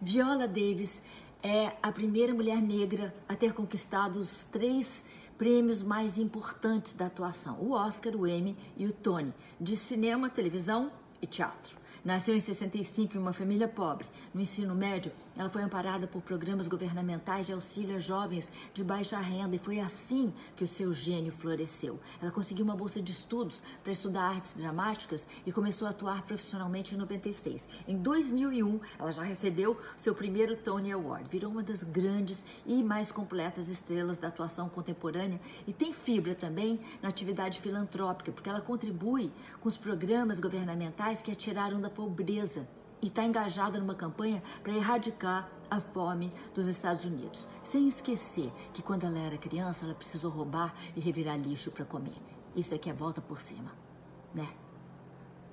Viola Davis é a primeira mulher negra a ter conquistado os três prêmios mais importantes da atuação: o Oscar, o Emmy e o Tony, de cinema, televisão e teatro. Nasceu em 65 em uma família pobre. No ensino médio, ela foi amparada por programas governamentais de auxílio a jovens de baixa renda e foi assim que o seu gênio floresceu. Ela conseguiu uma bolsa de estudos para estudar artes dramáticas e começou a atuar profissionalmente em 96. Em 2001, ela já recebeu seu primeiro Tony Award. Virou uma das grandes e mais completas estrelas da atuação contemporânea e tem fibra também na atividade filantrópica, porque ela contribui com os programas governamentais que a tiraram da pobreza e está engajada numa campanha para erradicar a fome dos Estados Unidos, sem esquecer que quando ela era criança ela precisou roubar e revirar lixo para comer. Isso aqui é volta por cima, né?